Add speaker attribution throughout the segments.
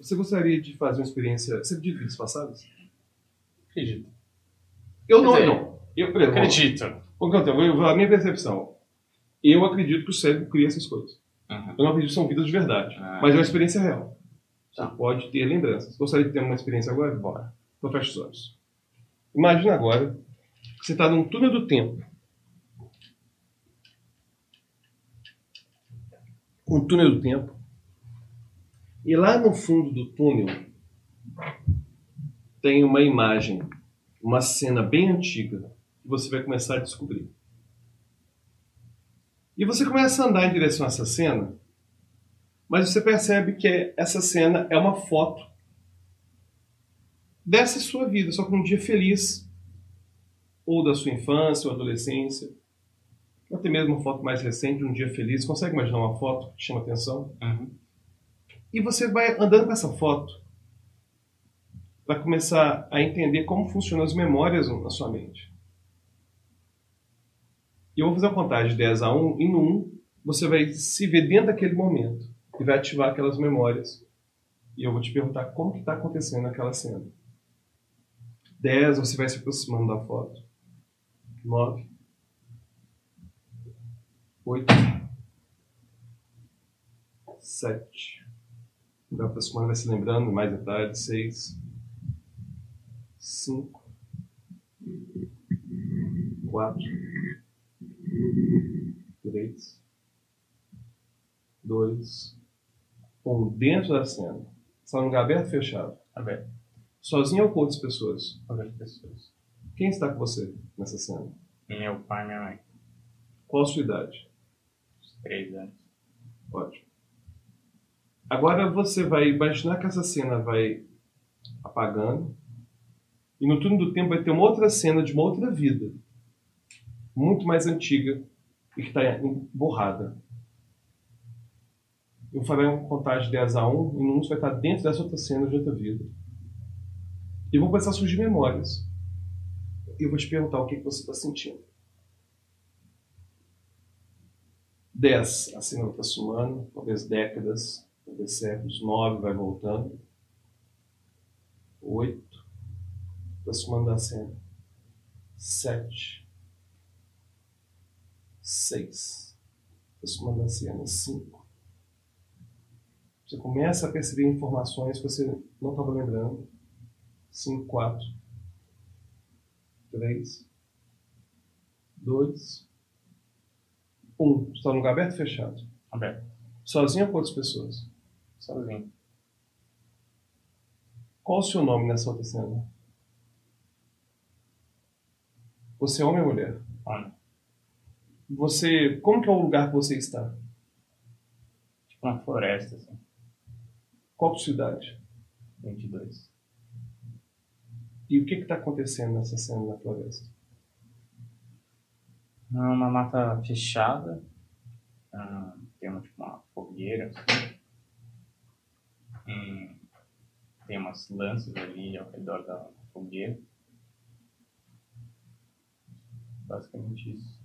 Speaker 1: Você gostaria de fazer uma experiência. Você acredita em vidas passadas?
Speaker 2: Acredito.
Speaker 1: Eu não,
Speaker 2: dizer,
Speaker 1: não. Eu,
Speaker 2: Acredito.
Speaker 1: O que eu tenho, a minha percepção. Eu acredito que o cérebro cria essas coisas.
Speaker 2: Uhum.
Speaker 1: Eu não acredito que são vidas de verdade.
Speaker 2: Ah.
Speaker 1: Mas é uma experiência real. Você
Speaker 2: Tá.
Speaker 1: pode ter lembranças. Gostaria de ter uma experiência agora? Bora. Então fecha os olhos. Imagina agora que você está num túnel do tempo. Um túnel do tempo. E lá no fundo do túnel tem uma imagem, uma cena bem antiga que você vai começar a descobrir. E você começa a andar em direção a essa cena, mas você percebe que essa cena é uma foto dessa sua vida, só que um dia feliz, ou da sua infância ou adolescência, até mesmo uma foto mais recente de um dia feliz. Consegue imaginar uma foto que chama atenção?
Speaker 2: Uhum.
Speaker 1: E você vai andando com essa foto, vai começar a entender como funcionam as memórias na sua mente. E eu vou fazer uma contagem de 10 a 1, e no 1 você vai se ver dentro daquele momento e vai ativar aquelas memórias. E eu vou te perguntar como que está acontecendo aquela cena. 10, você vai se aproximando da foto. 9, 8, 7. Vai aproximando, vai se lembrando, mais detalhes. 6, 5, 4, 3, 2, 1. Dentro da cena. Está lugar aberto ou fechado?
Speaker 2: Aberto.
Speaker 1: Sozinho ou com outras pessoas?
Speaker 2: Outras pessoas.
Speaker 1: Quem está com você nessa cena?
Speaker 2: Meu pai e minha mãe.
Speaker 1: Qual a sua idade?
Speaker 2: Os três anos.
Speaker 1: Ótimo. Agora você vai imaginar que essa cena vai apagando e no túnel do tempo vai ter uma outra cena de uma outra vida, muito mais antiga e que está borrada. Eu farei uma contagem de 10 a 1 e no 1 você vai estar dentro dessa outra cena de outra vida. E vão começar a surgir memórias. E eu vou te perguntar o que, que você está sentindo. 10, a cena está sumando, talvez décadas, talvez séculos. 9 vai voltando. 8, está sumando da cena. 7, 6, está sumando da cena. 5. Você começa a perceber informações que você não estava lembrando. 5, 4, 3, 2, 1. Você está no lugar aberto ou fechado?
Speaker 2: Aberto.
Speaker 1: Sozinho ou com outras pessoas?
Speaker 2: Sozinho.
Speaker 1: Qual o seu nome nessa outra cena? Você é homem ou mulher?
Speaker 2: Homem.
Speaker 1: Você. Como que é o lugar que você está?
Speaker 2: Tipo uma floresta, assim.
Speaker 1: Qual é a sua idade?
Speaker 2: 22.
Speaker 1: E o que está acontecendo nessa cena na floresta?
Speaker 2: Uma mata fechada. Ah, tem uma, tipo, uma fogueira. assim. Hum, tem umas lanças ali ao redor da fogueira. Basicamente isso.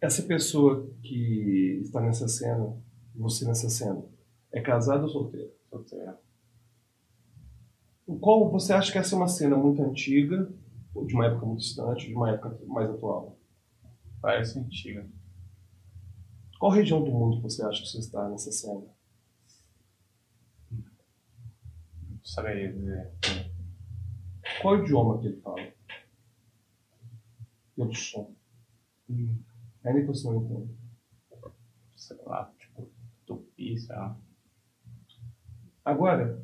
Speaker 1: Essa pessoa que está nessa cena, você nessa cena, é casada ou solteira?
Speaker 2: Solteira.
Speaker 1: Qual você acha que essa é uma cena muito antiga, ou de uma época muito distante, ou de uma época mais atual?
Speaker 2: Parece antiga.
Speaker 1: Qual região do mundo você acha que você está nessa cena?
Speaker 2: Não saberia dizer.
Speaker 1: Qual é o idioma que ele fala? Pelo som.
Speaker 2: Hum,
Speaker 1: Ainda que você não entenda.
Speaker 2: sei lá, tipo, tupi, sei lá.
Speaker 1: Agora,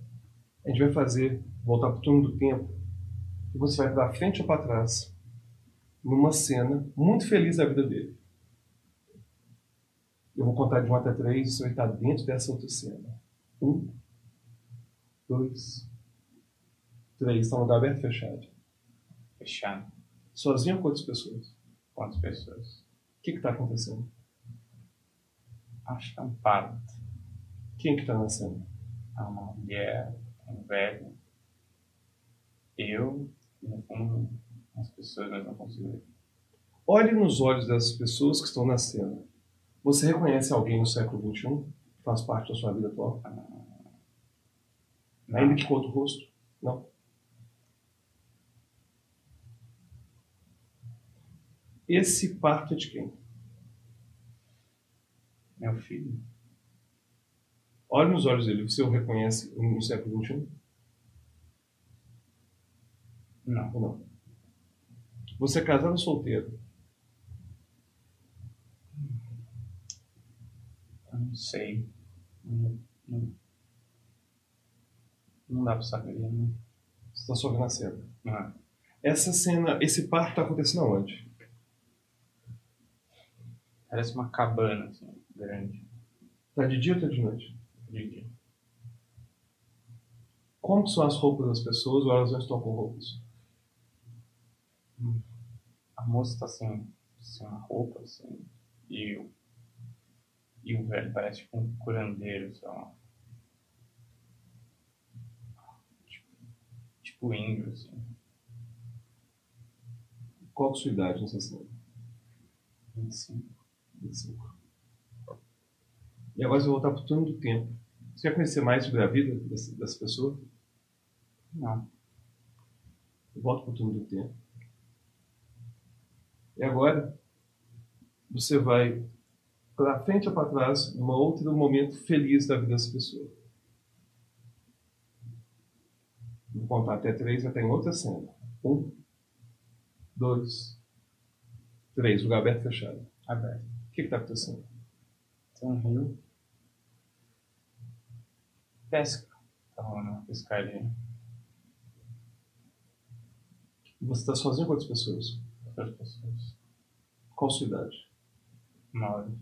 Speaker 1: a gente vai fazer, voltar para o turno do tempo, e você vai para frente ou para trás, numa cena muito feliz da vida dele. Eu vou contar de 1 até 3 e você vai estar dentro dessa outra cena. 1, 2, 3. Está no lugar aberto ou fechado?
Speaker 2: Fechado.
Speaker 1: Sozinho ou com outras pessoas?
Speaker 2: Quantas pessoas?
Speaker 1: O que está acontecendo?
Speaker 2: Acho que é um parto.
Speaker 1: Quem que está na cena?
Speaker 2: É uma mulher, um velho. Eu, e no fundo, as pessoas, mas não consigo ver.
Speaker 1: Olhe nos olhos dessas pessoas que estão na cena. Você reconhece alguém no século XXI que faz parte da sua vida atual? Ainda que com outro rosto? Não. Esse parto é de quem?
Speaker 2: Meu filho.
Speaker 1: Olhe nos olhos dele, você o reconhece no século XXI?
Speaker 2: Não.
Speaker 1: Ou não? Você é casado ou solteiro?
Speaker 2: Eu não sei. Não, não, não dá pra saber.
Speaker 1: Você está só vendo a cena.
Speaker 2: É.
Speaker 1: Essa cena, esse parto está acontecendo aonde?
Speaker 2: Parece uma cabana, assim, grande.
Speaker 1: Está de dia ou está de noite?
Speaker 2: De dia.
Speaker 1: Como são as roupas das pessoas ou elas não estão com roupas?
Speaker 2: A moça tá sem, sem uma roupa, assim, e o, e o velho parece tipo um curandeiro, sei lá. Tipo, tipo índio, assim.
Speaker 1: Qual a sua idade nessa cena?
Speaker 2: 25.
Speaker 1: 25. E agora você vai voltar para o turno do tempo. Você quer conhecer mais sobre a vida dessa, dessa pessoa?
Speaker 2: Não.
Speaker 1: Volta para o turno do tempo. E agora você vai para frente ou para trás num outro momento feliz da vida dessa pessoa. Vou contar até três, vai ter em outra cena. Um, dois, três. Lugar aberto e fechado.
Speaker 2: Aberto.
Speaker 1: O que está acontecendo?
Speaker 2: Tem um rio. Pesca. Tá rolando uma pescaria.
Speaker 1: Você está sozinho com outras pessoas?
Speaker 2: Outras pessoas.
Speaker 1: Qual sua idade?
Speaker 2: Nove.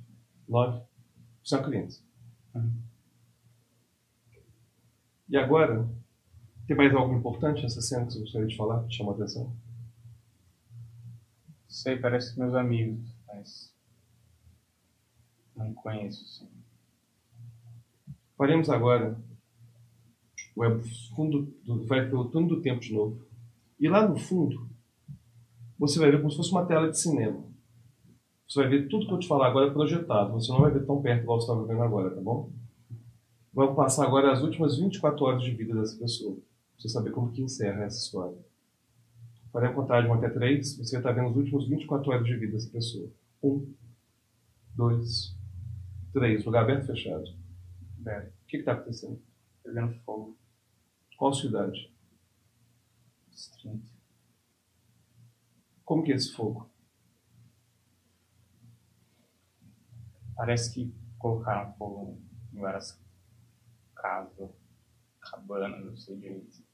Speaker 1: Nove? Você é uma criança.
Speaker 2: Uhum.
Speaker 1: E agora, tem mais algo importante nessa cena que você gostaria de falar, que chamou a atenção?
Speaker 2: Sei, parece meus amigos, mas. Não conheço, sim.
Speaker 1: Faremos agora o fundo do, vai pelo túnel do tempo de novo. E lá no fundo, você vai ver como se fosse uma tela de cinema. Você vai ver tudo que eu te falar agora projetado. Você não vai ver tão perto igual você está vendo agora, tá bom? Vamos passar agora as últimas 24 horas de vida dessa pessoa. Você saber como que encerra essa história. Farei a contagem 1 até 3. Você vai estar vendo as últimas 24 horas de vida dessa pessoa. 1, 2, 3. Lugar aberto ou fechado?
Speaker 2: Aberto.
Speaker 1: O que está acontecendo?
Speaker 2: Pegando fogo.
Speaker 1: Qual a sua idade?
Speaker 2: Uns 30.
Speaker 1: Como que é esse fogo?
Speaker 2: Parece que colocaram fogo em várias casas, cabanas, não sei direito.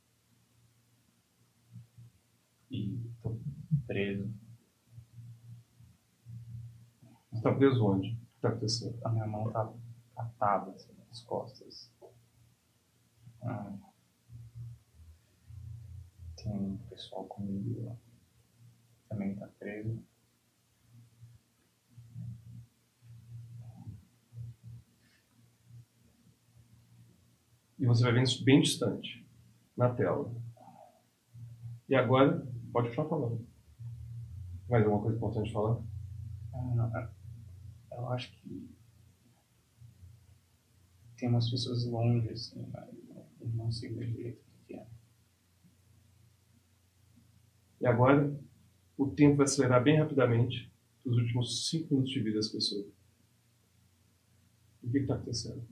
Speaker 2: E tô preso.
Speaker 1: Você está preso onde? O que está acontecendo?
Speaker 2: A minha mão tá atada assim, nas costas. Ah. Tem um pessoal comigo lá. Também tá preso.
Speaker 1: E você vai vendo isso bem distante, na tela. E agora, pode continuar falando. Mais alguma coisa importante falar?
Speaker 2: Ah, não, Eu acho que tem umas pessoas longe, assim, mas eu não sei direito o que é.
Speaker 1: E agora, o tempo vai acelerar bem rapidamente os últimos cinco minutos de vida das pessoas. O que está acontecendo?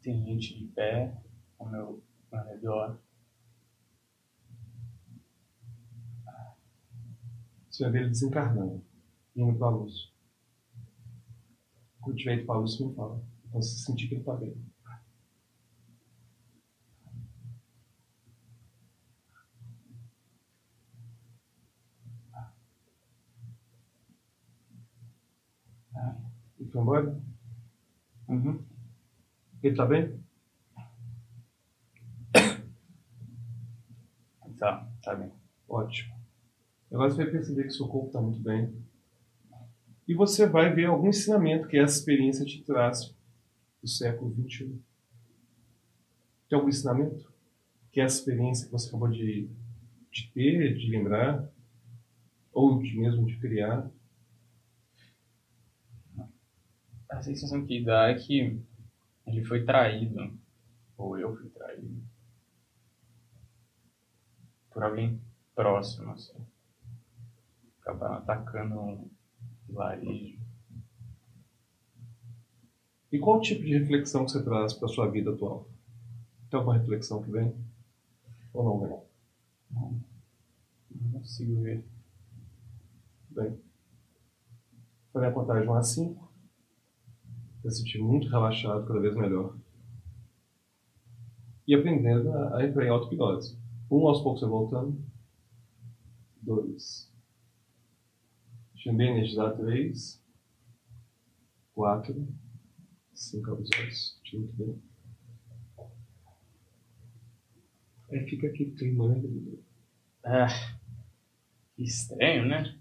Speaker 2: Tem gente de pé ao meu ao redor.
Speaker 1: Você vai ver ele desencarnando, indo para a luz. Quando tiver ido para a luz, você me fala. Então, você sentir que ele está bem. Ele foi embora?
Speaker 2: Uhum.
Speaker 1: Ele está bem?
Speaker 2: Tá, tá bem.
Speaker 1: Ótimo. Agora você vai perceber que seu corpo está muito bem. E você vai ver algum ensinamento que essa experiência te traz do século XXI. Tem algum ensinamento que essa experiência que você acabou de, de ter, de lembrar, ou de mesmo de criar,
Speaker 2: A sensação que dá é que Ele foi traído. Ou eu fui traído. Por alguém próximo, assim. Acabaram atacando um vilarejo.
Speaker 1: E qual tipo de reflexão que você traz para sua vida atual? Tem alguma reflexão que vem? Ou não vem?
Speaker 2: Não, não consigo ver.
Speaker 1: Bem. Foi a contagem 1 a 5. Se sentir muito relaxado, cada vez melhor. E aprendendo a, a entrar em auto-hipnose. Um, aos poucos, você voltando. Dois. Deixa bem energizar. Três. Quatro. Cinco. Tira muito bem. Aí fica aquele clima, né?
Speaker 2: Ah, que estranho, né?